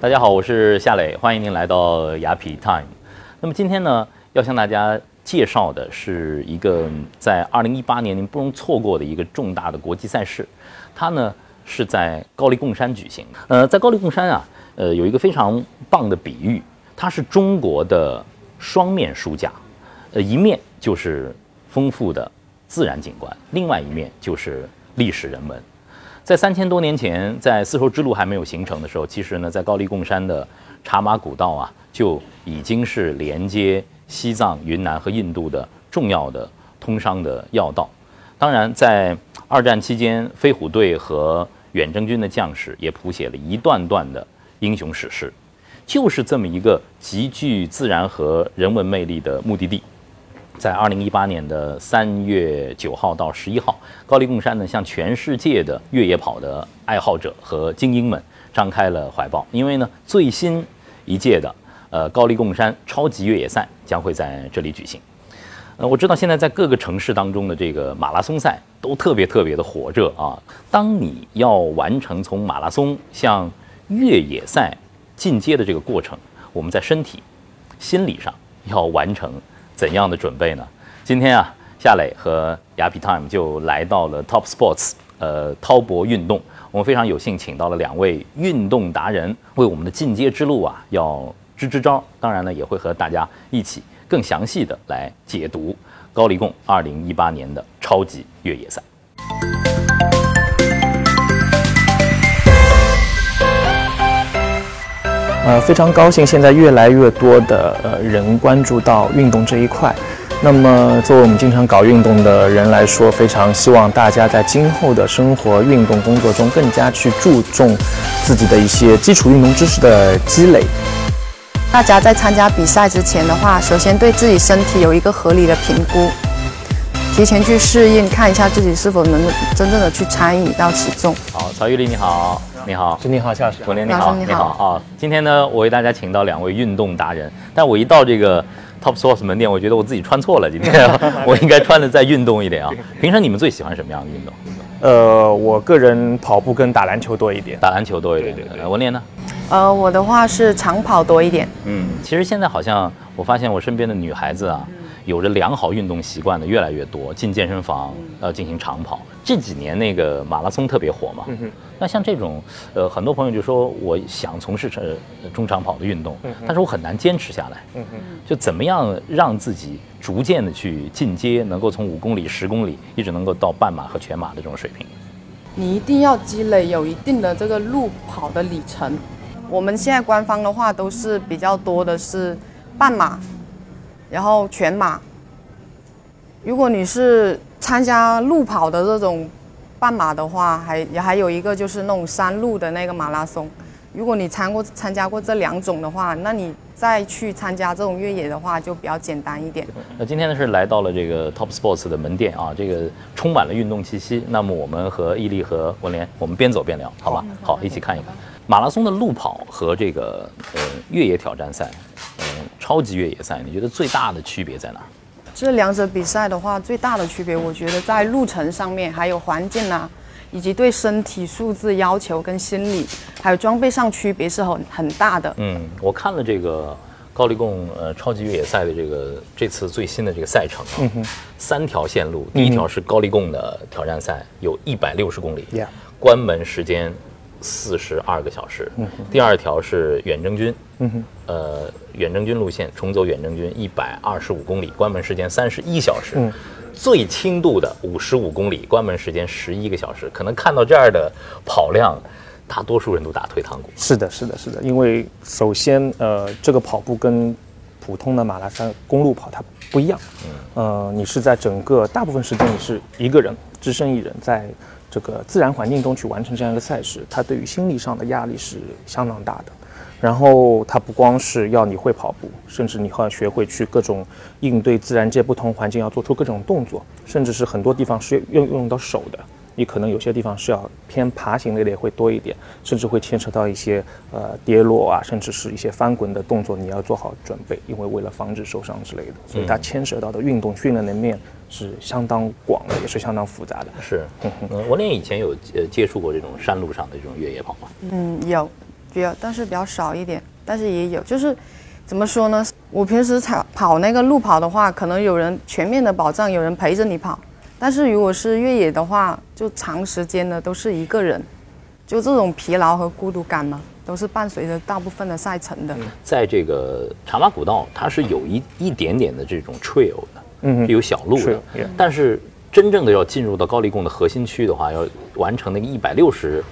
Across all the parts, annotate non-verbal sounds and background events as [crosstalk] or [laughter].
大家好，我是夏磊，欢迎您来到雅痞 Time。那么今天呢，要向大家介绍的是一个在2018年您不容错过的一个重大的国际赛事，它呢是在高黎贡山举行。呃，在高黎贡山啊，呃，有一个非常棒的比喻，它是中国的双面书架，呃，一面就是丰富的自然景观，另外一面就是历史人文。在三千多年前，在丝绸之路还没有形成的时候，其实呢，在高黎贡山的茶马古道啊，就已经是连接西藏、云南和印度的重要的通商的要道。当然，在二战期间，飞虎队和远征军的将士也谱写了一段段的英雄史诗。就是这么一个极具自然和人文魅力的目的地。在二零一八年的三月九号到十一号，高黎贡山呢向全世界的越野跑的爱好者和精英们张开了怀抱，因为呢最新一届的呃高黎贡山超级越野赛将会在这里举行。呃，我知道现在在各个城市当中的这个马拉松赛都特别特别的火热啊。当你要完成从马拉松向越野赛进阶的这个过程，我们在身体、心理上要完成。怎样的准备呢？今天啊，夏磊和雅痞 Time 就来到了 Top Sports，呃，滔博运动。我们非常有幸请到了两位运动达人，为我们的进阶之路啊，要支支招。当然呢，也会和大家一起更详细的来解读高黎贡2018年的超级越野赛。呃，非常高兴，现在越来越多的呃人关注到运动这一块。那么，作为我们经常搞运动的人来说，非常希望大家在今后的生活、运动工作中，更加去注重自己的一些基础运动知识的积累。大家在参加比赛之前的话，首先对自己身体有一个合理的评估，提前去适应，看一下自己是否能真正的去参与到其中。好，曹玉丽，你好。你好，你好，夏老师，总监你好，你好啊！今天呢，我为大家请到两位运动达人，但我一到这个 Top Source 门店，我觉得我自己穿错了。今天 [laughs] 我应该穿的再运动一点啊！平常你们最喜欢什么样的运动？呃，我个人跑步跟打篮球多一点，打篮球多一点。对对文莲呢？呃，我的话是长跑多一点。嗯，其实现在好像我发现我身边的女孩子啊。有着良好运动习惯的越来越多，进健身房呃进行长跑。这几年那个马拉松特别火嘛，那像这种呃很多朋友就说我想从事这中长跑的运动，但是我很难坚持下来。就怎么样让自己逐渐的去进阶，能够从五公里、十公里一直能够到半马和全马的这种水平？你一定要积累有一定的这个路跑的里程。我们现在官方的话都是比较多的是半马。然后全马，如果你是参加路跑的这种半马的话，还也还有一个就是那种山路的那个马拉松。如果你参过参加过这两种的话，那你再去参加这种越野的话就比较简单一点。那今天呢是来到了这个 Top Sports 的门店啊，这个充满了运动气息。那么我们和毅力和文联，我们边走边聊，好吧？好，一起看一看马拉松的路跑和这个呃越野挑战赛。超级越野赛，你觉得最大的区别在哪？这两者比赛的话，最大的区别，我觉得在路程上面，还有环境啊，以及对身体素质要求跟心理，还有装备上区别是很很大的。嗯，我看了这个高黎贡呃超级越野赛的这个这次最新的这个赛程啊，三条线路，第一条是高黎贡的挑战赛，有一百六十公里，关门时间。四十二个小时。第二条是远征军，呃，远征军路线重走远征军一百二十五公里，关门时间三十一小时。最轻度的五十五公里，关门时间十一个小时。可能看到这样的跑量，大多数人都打退堂鼓。是的，是的，是的。因为首先，呃，这个跑步跟普通的马拉松公路跑它不一样。嗯，呃，你是在整个大部分时间你是一个人，只身一人在。这个自然环境中去完成这样一个赛事，它对于心理上的压力是相当大的。然后它不光是要你会跑步，甚至你还要学会去各种应对自然界不同环境，要做出各种动作，甚至是很多地方是用用到手的。你可能有些地方是要偏爬行类的会多一点，甚至会牵扯到一些呃跌落啊，甚至是一些翻滚的动作，你要做好准备，因为为了防止受伤之类的。所以它牵涉到的运动训练的面是相当广的，也是相当复杂的。是，嗯我连以前有呃接触过这种山路上的这种越野跑吗？嗯，有。比较，但是比较少一点，但是也有，就是怎么说呢？我平时跑跑那个路跑的话，可能有人全面的保障，有人陪着你跑。但是如果是越野的话，就长时间的都是一个人，就这种疲劳和孤独感呢，都是伴随着大部分的赛程的。在这个茶马古道，它是有一一点点的这种 trail 的，嗯，有小路的，但是真正的要进入到高黎贡的核心区的话，要完成那个一百六十。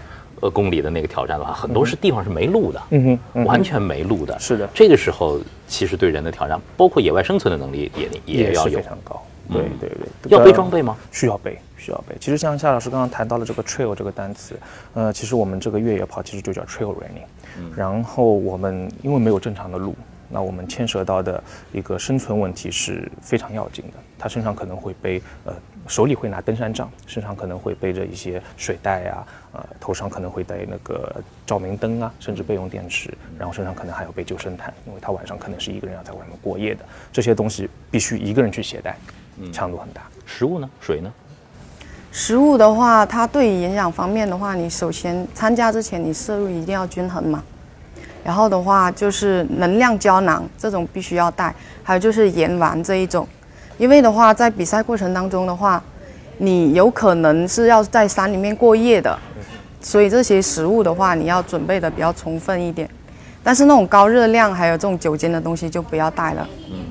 呃，公里的那个挑战的话，很多是地方是没路的，嗯哼，完全没路的。是的，这个时候其实对人的挑战，包括野外生存的能力也也要有非常高。对对对，要背装备吗？需要背，需要背。其实像夏老师刚刚谈到了这个 trail 这个单词，呃，其实我们这个越野跑其实就叫 trail running。嗯。然后我们因为没有正常的路，那我们牵涉到的一个生存问题是非常要紧的。他身上可能会背呃。手里会拿登山杖，身上可能会背着一些水袋呀，呃，头上可能会带那个照明灯啊，甚至备用电池，然后身上可能还要背救生毯，因为他晚上可能是一个人要在外面过夜的，这些东西必须一个人去携带，强度很大。食物呢？水呢？食物的话，它对于营养方面的话，你首先参加之前你摄入一定要均衡嘛，然后的话就是能量胶囊这种必须要带，还有就是盐丸这一种。因为的话，在比赛过程当中的话，你有可能是要在山里面过夜的，所以这些食物的话，你要准备的比较充分一点。但是那种高热量还有这种酒精的东西就不要带了。嗯，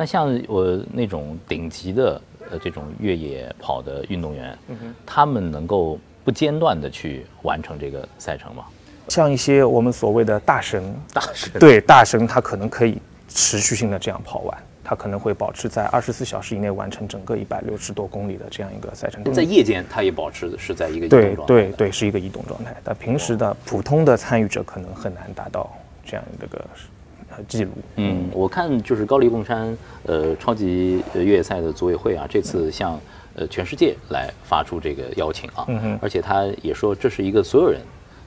那像我那种顶级的呃这种越野跑的运动员，他们能够不间断的去完成这个赛程吗？像一些我们所谓的大神，大神对大神，他可能可以持续性的这样跑完。他可能会保持在二十四小时以内完成整个一百六十多公里的这样一个赛程。在夜间，他也保持是在一个移动状态。对对对，是一个移动状态。但平时的普通的参与者可能很难达到这样一个记录。嗯，我看就是高黎贡山呃超级越野赛的组委会啊，这次向呃全世界来发出这个邀请啊，嗯而且他也说这是一个所有人。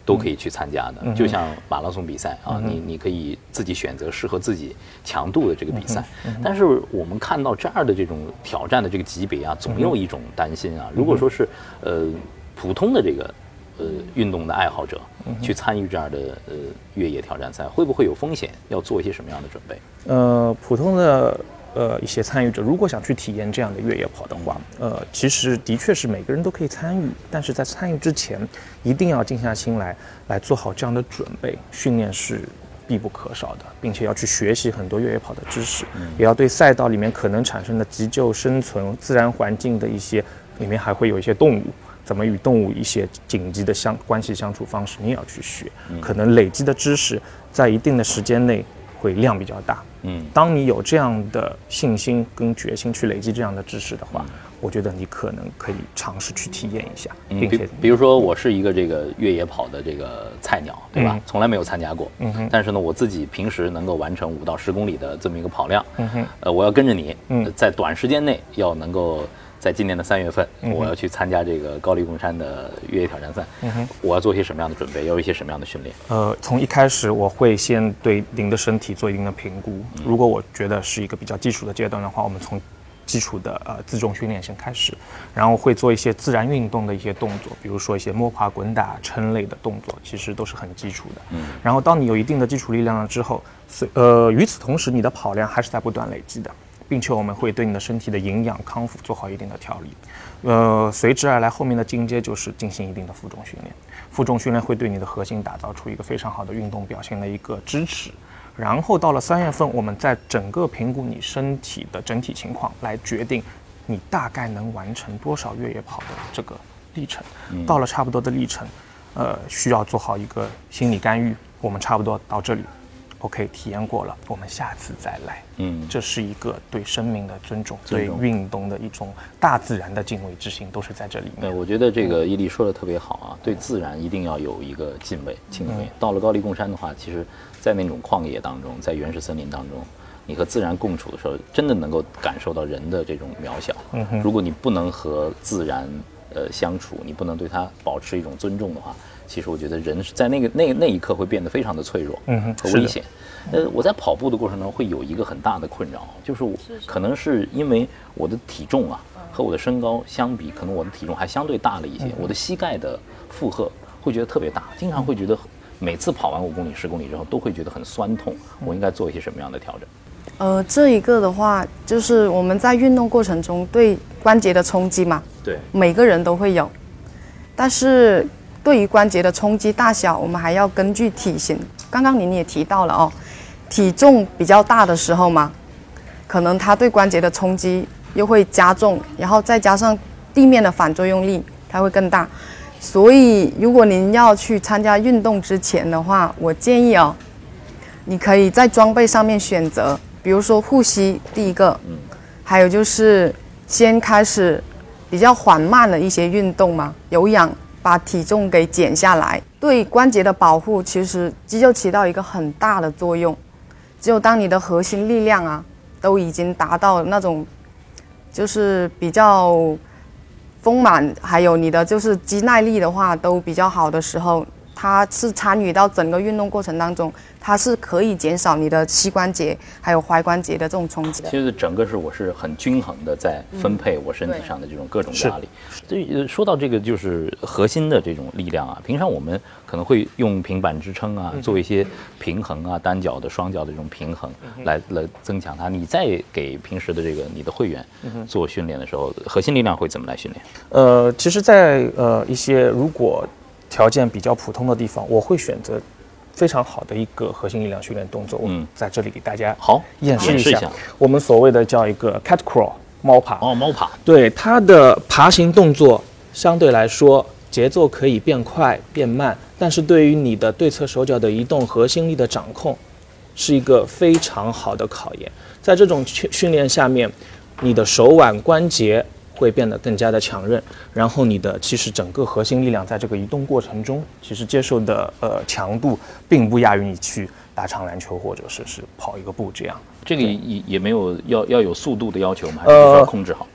都可以去参加的，就像马拉松比赛啊，你你可以自己选择适合自己强度的这个比赛。但是我们看到这儿的这种挑战的这个级别啊，总有一种担心啊。如果说是呃普通的这个呃运动的爱好者去参与这样的呃越野挑战赛，会不会有风险？要做一些什么样的准备？呃，普通的。呃，一些参与者如果想去体验这样的越野跑的话，呃，其实的确是每个人都可以参与，但是在参与之前，一定要静下心来，来做好这样的准备。训练是必不可少的，并且要去学习很多越野跑的知识，也要对赛道里面可能产生的急救、生存、自然环境的一些，里面还会有一些动物，怎么与动物一些紧急的相关系相处方式，你也要去学。可能累积的知识，在一定的时间内会量比较大。嗯，当你有这样的信心跟决心去累积这样的知识的话，我觉得你可能可以尝试去体验一下，并且，比如说我是一个这个越野跑的这个菜鸟，对吧？从来没有参加过，嗯哼。但是呢，我自己平时能够完成五到十公里的这么一个跑量，嗯哼。呃，我要跟着你，嗯，在短时间内要能够。在今年的三月份，我要去参加这个高黎贡山的越野挑战赛。嗯哼，我要做些什么样的准备？要有一些什么样的训练？呃，从一开始我会先对您的身体做一定的评估。如果我觉得是一个比较基础的阶段的话，我们从基础的呃自重训练先开始，然后会做一些自然运动的一些动作，比如说一些摸爬滚打、撑类的动作，其实都是很基础的。嗯，然后当你有一定的基础力量了之后，随呃与此同时，你的跑量还是在不断累积的。并且我们会对你的身体的营养康复做好一定的调理，呃，随之而来后面的进阶就是进行一定的负重训练。负重训练会对你的核心打造出一个非常好的运动表现的一个支持。然后到了三月份，我们在整个评估你身体的整体情况，来决定你大概能完成多少越野跑的这个历程。到了差不多的历程，呃，需要做好一个心理干预。我们差不多到这里。OK，体验过了，我们下次再来。嗯，这是一个对生命的尊重，对运动的一种大自然的敬畏之心，都是在这里面。对，我觉得这个伊利说的特别好啊，对自然一定要有一个敬畏、敬畏。到了高黎贡山的话，其实，在那种旷野当中，在原始森林当中，你和自然共处的时候，真的能够感受到人的这种渺小。嗯哼，如果你不能和自然呃相处，你不能对它保持一种尊重的话。其实我觉得人是在那个那那一刻会变得非常的脆弱嗯和危险。呃，我在跑步的过程中会有一个很大的困扰，就是我可能是因为我的体重啊和我的身高相比，可能我的体重还相对大了一些，我的膝盖的负荷会觉得特别大，经常会觉得每次跑完五公里、十公里之后都会觉得很酸痛，我应该做一些什么样的调整？呃，这一个的话，就是我们在运动过程中对关节的冲击嘛，对，每个人都会有，但是对于关节的冲击大小，我们还要根据体型。刚刚您也提到了哦，体重比较大的时候嘛，可能它对关节的冲击又会加重，然后再加上地面的反作用力，它会更大。所以，如果您要去参加运动之前的话，我建议哦，你可以在装备上面选择，比如说护膝，第一个，还有就是先开始比较缓慢的一些运动嘛，有氧，把体重给减下来，对关节的保护，其实肌肉起到一个很大的作用。只有当你的核心力量啊，都已经达到那种，就是比较丰满，还有你的就是肌耐力的话都比较好的时候，它是参与到整个运动过程当中，它是可以减少你的膝关节还有踝关节的这种冲击的。其实整个是我是很均衡的在分配我身体上的这种各种压力。所以呃说到这个就是核心的这种力量啊，平常我们可能会用平板支撑啊，做一些平衡啊，单脚的、双脚的这种平衡，来来增强它。你在给平时的这个你的会员做训练的时候，核心力量会怎么来训练？呃，其实在，呃一些如果条件比较普通的地方，我会选择非常好的一个核心力量训练动作。嗯我在这里给大家好，演示一下，示一下。我们所谓的叫一个 cat crawl 猫爬。哦，猫爬，对它的爬行动作相对来说节奏可以变快变慢，但是对于你的对侧手脚的移动、核心力的掌控，是一个非常好的考验。在这种训训练下面，你的手腕关节会变得更加的强韧，然后你的其实整个核心力量在这个移动过程中，其实接受的呃强度并不亚于你去打场篮球或者是是跑一个步这样。这个也也也没有要要有速度的要求吗？还是必须要呃控制好？呃，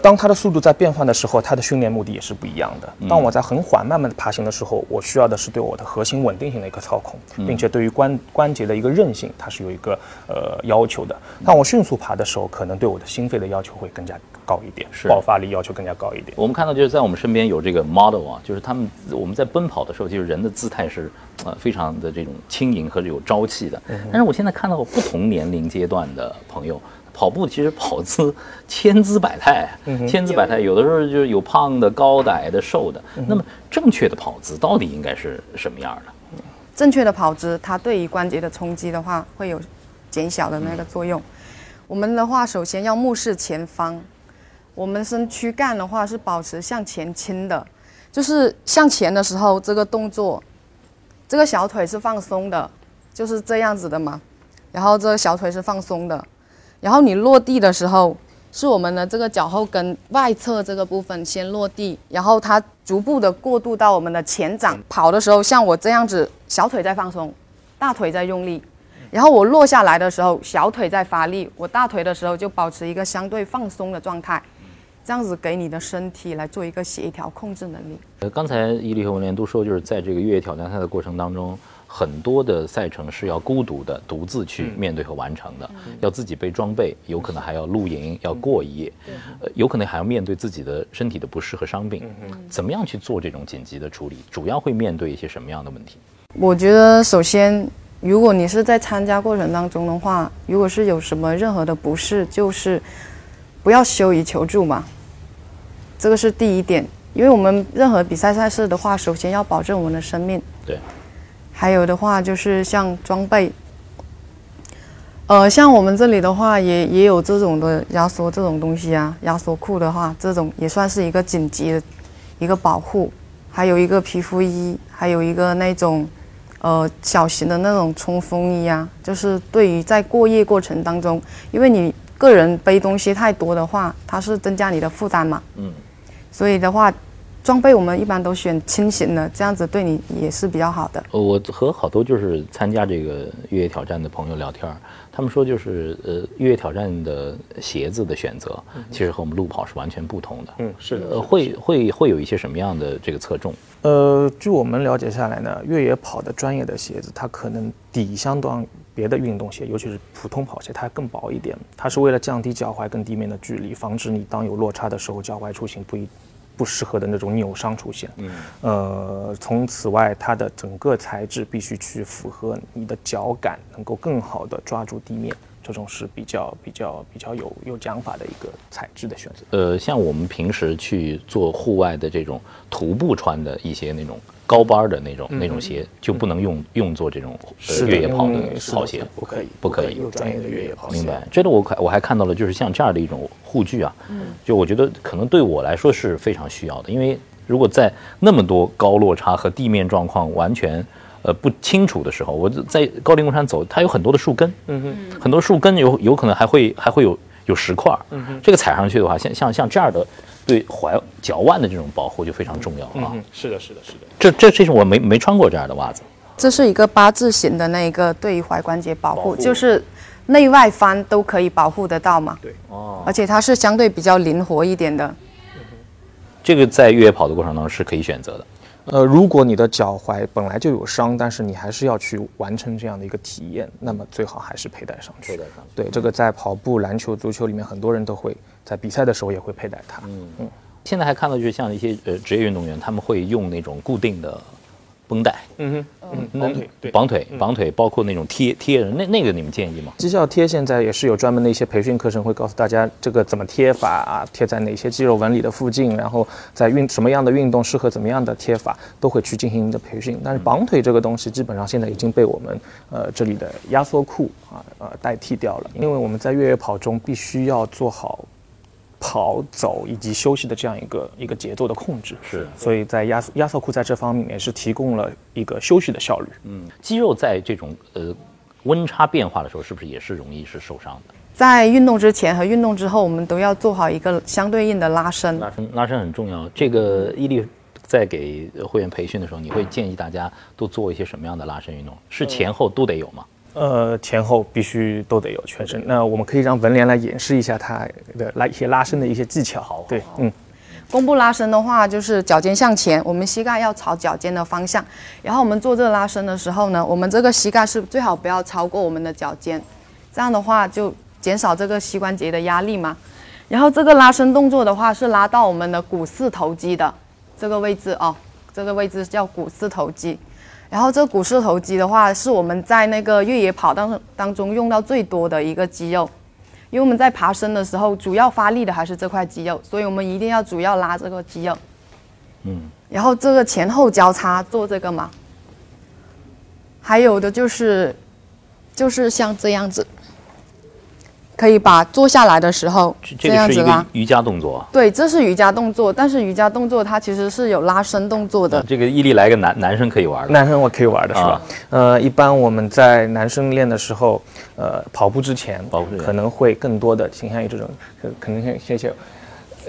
当它的速度在变换的时候，它的训练目的也是不一样的。当我在很缓慢慢的爬行的时候，我需要的是对我的核心稳定性的一个操控，并且对于关关节的一个韧性，它是有一个呃要求的。当我迅速爬的时候，可能对我的心肺的要求会更加高一点，是爆发力要求更加高一点。我们看到就是在我们身边有这个 model 啊，就是他们我们在奔跑的时候，就是人的姿态是呃非常的这种轻盈和有朝气的。但是我现在看到不同年龄阶段的朋友。跑步其实跑姿 [laughs] 千姿百态，千姿百态，有的时候就是有胖的、高的、矮的、瘦的。那么正确的跑姿到底应该是什么样的？正确的跑姿，它对于关节的冲击的话，会有减小的那个作用。我们的话，首先要目视前方，我们身躯干的话是保持向前倾的，就是向前的时候，这个动作，这个小腿是放松的，就是这样子的嘛。然后这个小腿是放松的，然后你落地的时候，是我们的这个脚后跟外侧这个部分先落地，然后它逐步的过渡到我们的前掌。跑的时候，像我这样子，小腿在放松，大腿在用力，然后我落下来的时候，小腿在发力，我大腿的时候就保持一个相对放松的状态，这样子给你的身体来做一个协调控制能力。呃，刚才伊利和文莲都说，就是在这个越野挑战赛的过程当中，很多的赛程是要孤独的、独自去面对和完成的，要自己背装备，有可能还要露营，要过一夜，呃，有可能还要面对自己的身体的不适和伤病。怎么样去做这种紧急的处理？主要会面对一些什么样的问题？我觉得首先，如果你是在参加过程当中的话，如果是有什么任何的不适，就是不要羞于求助嘛，这个是第一点。因为我们任何比赛赛事的话，首先要保证我们的生命。对。还有的话就是像装备，呃，像我们这里的话也也有这种的压缩这种东西啊，压缩裤的话，这种也算是一个紧急的一个保护。还有一个皮肤衣，还有一个那种。呃，小型的那种冲锋衣啊，就是对于在过夜过程当中，因为你个人背东西太多的话，它是增加你的负担嘛。嗯。所以的话，装备我们一般都选轻型的，这样子对你也是比较好的。呃，我和好多就是参加这个越野挑战的朋友聊天儿，他们说就是呃，越野挑战的鞋子的选择，其实和我们路跑是完全不同的。嗯，是的。呃，会会会有一些什么样的这个侧重？呃，据我们了解下来呢，越野跑的专业的鞋子，它可能底相当别的运动鞋，尤其是普通跑鞋，它更薄一点。它是为了降低脚踝跟地面的距离，防止你当有落差的时候，脚踝出行不一不适合的那种扭伤出现。嗯，呃，从此外，它的整个材质必须去符合你的脚感，能够更好的抓住地面。这种是比较比较比较有有讲法的一个材质的选择。呃，像我们平时去做户外的这种徒步穿的一些那种高帮的那种那种鞋，就不能用用作这种呃越野跑的跑鞋，不可以，不可以有专业的越野跑鞋。明白。这个我看我还看到了，就是像这样的一种护具啊，嗯，就我觉得可能对我来说是非常需要的，因为如果在那么多高落差和地面状况完全。呃，不清楚的时候，我在高陵公山走，它有很多的树根，嗯哼，很多树根有有可能还会还会有有石块，嗯哼，这个踩上去的话，像像像这样的，对踝脚腕的这种保护就非常重要啊。是的，是的，是的。这这这是我没没穿过这样的袜子。这是一个八字形的那一个对于踝关节保护，就是内外翻都可以保护得到嘛。对，哦，而且它是相对比较灵活一点的。这个在越野跑的过程当中是可以选择的。呃，如果你的脚踝本来就有伤，但是你还是要去完成这样的一个体验，那么最好还是佩戴上去。佩戴上。对，这个在跑步、篮球、足球里面，很多人都会在比赛的时候也会佩戴它。嗯嗯。现在还看到就像一些呃职业运动员，他们会用那种固定的。绷带，嗯哼，绑腿，对，绑腿，绑腿，包括那种贴贴人，那那个你们建议吗？绩效贴现在也是有专门的一些培训课程，会告诉大家这个怎么贴法啊，贴在哪些肌肉纹理的附近，然后在运什么样的运动适合怎么样的贴法，都会去进行的培训。但是绑腿这个东西，基本上现在已经被我们呃这里的压缩裤啊呃代替掉了，因为我们在越野跑中必须要做好。跑走以及休息的这样一个一个节奏的控制是，所以在压压缩裤在这方面也是提供了一个休息的效率。嗯，肌肉在这种呃温差变化的时候，是不是也是容易是受伤的？在运动之前和运动之后，我们都要做好一个相对应的拉伸。拉伸拉伸很重要。这个伊利在给会员培训的时候，你会建议大家都做一些什么样的拉伸运动？是前后都得有吗？呃，前后必须都得有全身。那我们可以让文莲来演示一下他的拉一些拉伸的一些技巧。好，对，嗯，弓步拉伸的话，就是脚尖向前，我们膝盖要朝脚尖的方向。然后我们做这个拉伸的时候呢，我们这个膝盖是最好不要超过我们的脚尖，这样的话就减少这个膝关节的压力嘛。然后这个拉伸动作的话，是拉到我们的股四头肌的这个位置哦，这个位置叫股四头肌。然后这个股四头肌的话，是我们在那个越野跑当当中用到最多的一个肌肉，因为我们在爬升的时候，主要发力的还是这块肌肉，所以我们一定要主要拉这个肌肉。嗯。然后这个前后交叉做这个嘛，还有的就是，就是像这样子。可以把坐下来的时候这样子拉瑜伽动作。对，这是瑜伽动作，但是瑜伽动作它其实是有拉伸动作的。这个毅力来个男男生可以玩的，男生我可以玩的是吧？呃，一般我们在男生练的时候，呃，跑步之前，跑步可能会更多的倾向于这种，可能像像像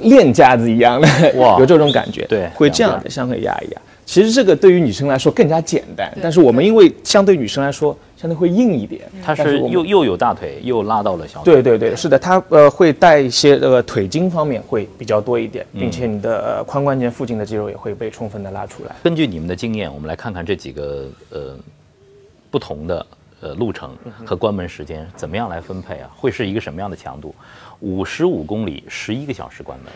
练架子一样的，哇，[laughs] 有这种感觉，对，会这样的，相对压一压。其实这个对于女生来说更加简单，但是我们因为相对女生来说。相对会硬一点，它是又又有大腿，又拉到了小腿。对对对，是的，它呃会带一些呃腿筋方面会比较多一点，并且你的髋关节附近的肌肉也会被充分的拉出来。根据你们的经验，我们来看看这几个呃不同的呃路程和关门时间怎么样来分配啊？会是一个什么样的强度？五十五公里，十一个小时关门。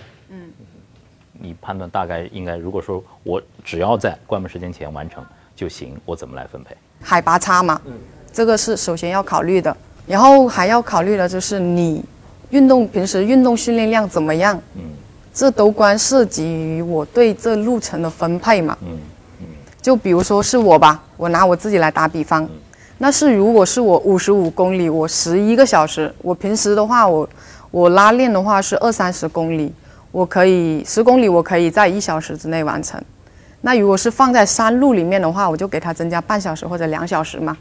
嗯，你判断大概应该，如果说我只要在关门时间前完成就行，我怎么来分配？海拔差嘛，嗯，这个是首先要考虑的，然后还要考虑的就是你运动平时运动训练量怎么样，嗯，这都关涉及于我对这路程的分配嘛，嗯嗯，就比如说是我吧，我拿我自己来打比方，那是如果是我五十五公里，我十一个小时，我平时的话，我我拉练的话是二三十公里，我可以十公里我可以在一小时之内完成。那如果是放在山路里面的话，我就给它增加半小时或者两小时嘛。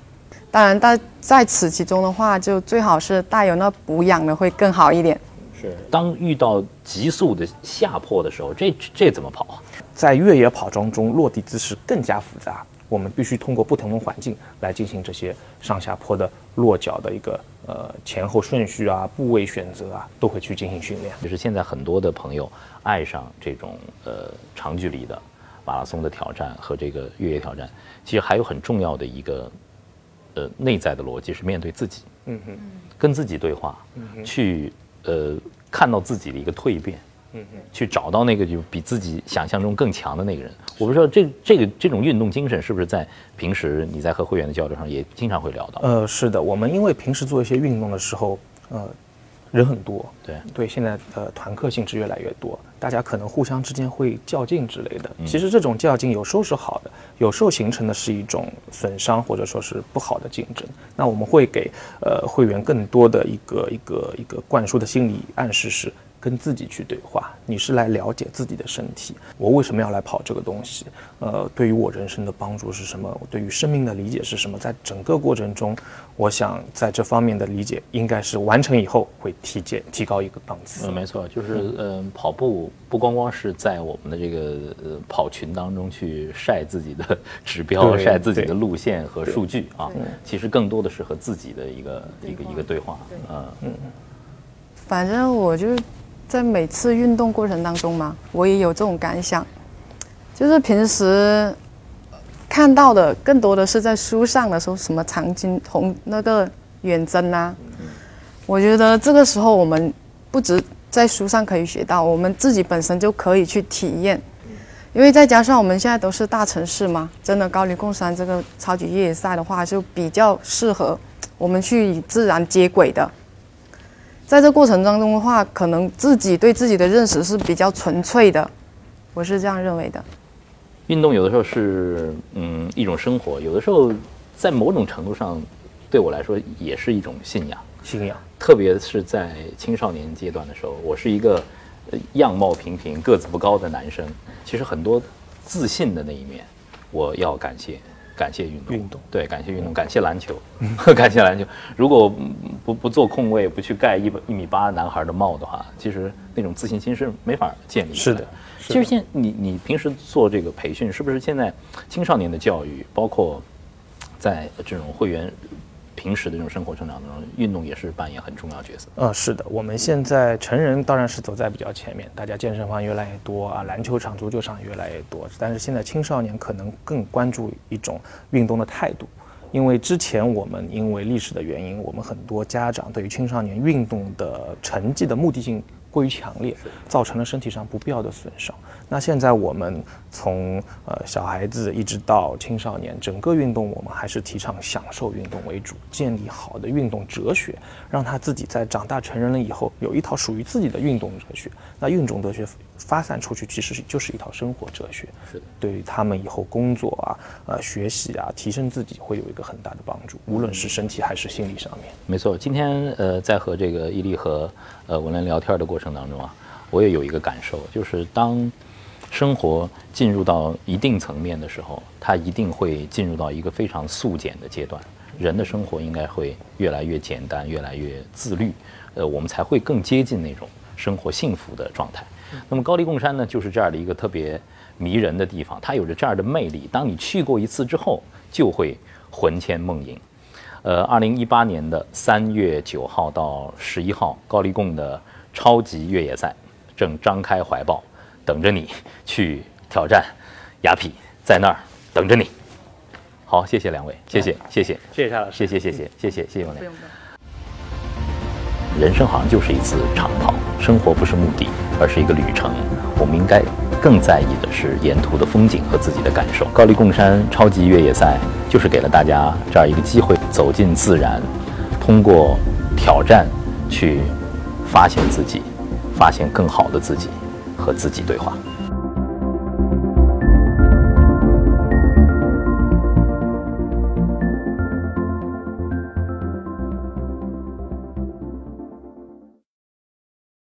当然，在在此其中的话，就最好是带有那补氧的会更好一点。是，当遇到急速的下坡的时候，这这怎么跑啊？在越野跑当中，落地姿势更加复杂，我们必须通过不同的环境来进行这些上下坡的落脚的一个呃前后顺序啊、部位选择啊，都会去进行训练。就是现在很多的朋友爱上这种呃长距离的。马拉松的挑战和这个越野挑战，其实还有很重要的一个，呃，内在的逻辑是面对自己，嗯哼，跟自己对话，去呃看到自己的一个蜕变，嗯嗯，去找到那个就比自己想象中更强的那个人。我不知道这这个这种运动精神是不是在平时你在和会员的交流上也经常会聊到？呃，是的，我们因为平时做一些运动的时候，呃，人很多，对对，现在呃团课性质越来越多，大家可能互相之间会较劲之类的。其实这种较劲有时候是好的，有时候形成的是一种损伤或者说是不好的竞争。那我们会给呃会员更多的一个一个一个灌输的心理暗示是。跟自己去对话，你是来了解自己的身体。我为什么要来跑这个东西？呃，对于我人生的帮助是什么？我对于生命的理解是什么？在整个过程中，我想在这方面的理解，应该是完成以后会提阶提高一个档次。嗯，没错，就是嗯，跑步不光光是在我们的这个呃跑群当中去晒自己的指标、晒自己的路线和数据啊，其实更多的是和自己的一个一个一个对话。嗯嗯，反正我就。在每次运动过程当中嘛，我也有这种感想，就是平时看到的更多的是在书上的时候，什么长津红那个远征啊，我觉得这个时候我们不止在书上可以学到，我们自己本身就可以去体验，因为再加上我们现在都是大城市嘛，真的高黎贡山这个超级越野赛的话，就比较适合我们去与自然接轨的。在这过程当中的话，可能自己对自己的认识是比较纯粹的，我是这样认为的。运动有的时候是嗯一种生活，有的时候在某种程度上对我来说也是一种信仰。信仰，特别是在青少年阶段的时候，我是一个样貌平平、个子不高的男生，其实很多自信的那一面，我要感谢。感谢运动，运动对，感谢运动，感谢篮球，[laughs] 感谢篮球。如果不不做空位，不去盖一一米八男孩的帽的话，其实那种自信心是没法建立的。是的，其实现你你平时做这个培训，是不是现在青少年的教育，包括在这种会员？平时的这种生活成长当中，运动也是扮演很重要角色。呃，是的，我们现在成人当然是走在比较前面，大家健身房越来越多啊，篮球场、足球场越来越多。但是现在青少年可能更关注一种运动的态度，因为之前我们因为历史的原因，我们很多家长对于青少年运动的成绩的目的性过于强烈，造成了身体上不必要的损伤。那现在我们从呃小孩子一直到青少年，整个运动我们还是提倡享受运动为主，建立好的运动哲学，让他自己在长大成人了以后有一套属于自己的运动哲学。那运动哲学发散出去，其实就是一套生活哲学，是的，对于他们以后工作啊、呃学习啊、提升自己会有一个很大的帮助，无论是身体还是心理上面。没错，今天呃在和这个伊利和呃文兰聊天的过程当中啊，我也有一个感受，就是当。生活进入到一定层面的时候，它一定会进入到一个非常速简的阶段。人的生活应该会越来越简单，越来越自律，呃，我们才会更接近那种生活幸福的状态。那么高黎贡山呢，就是这样的一个特别迷人的地方，它有着这样的魅力。当你去过一次之后，就会魂牵梦萦。呃，二零一八年的三月九号到十一号，高黎贡的超级越野赛正张开怀抱。等着你去挑战，雅痞在那儿等着你。好，谢谢两位，谢谢，谢谢，谢谢夏老师，谢谢，谢谢，谢谢，谢谢王亮。人生好像就是一次长跑，生活不是目的，而是一个旅程。我们应该更在意的是沿途的风景和自己的感受。高黎贡山超级越野赛就是给了大家这样一个机会，走进自然，通过挑战去发现自己，发现更好的自己。和自己对话。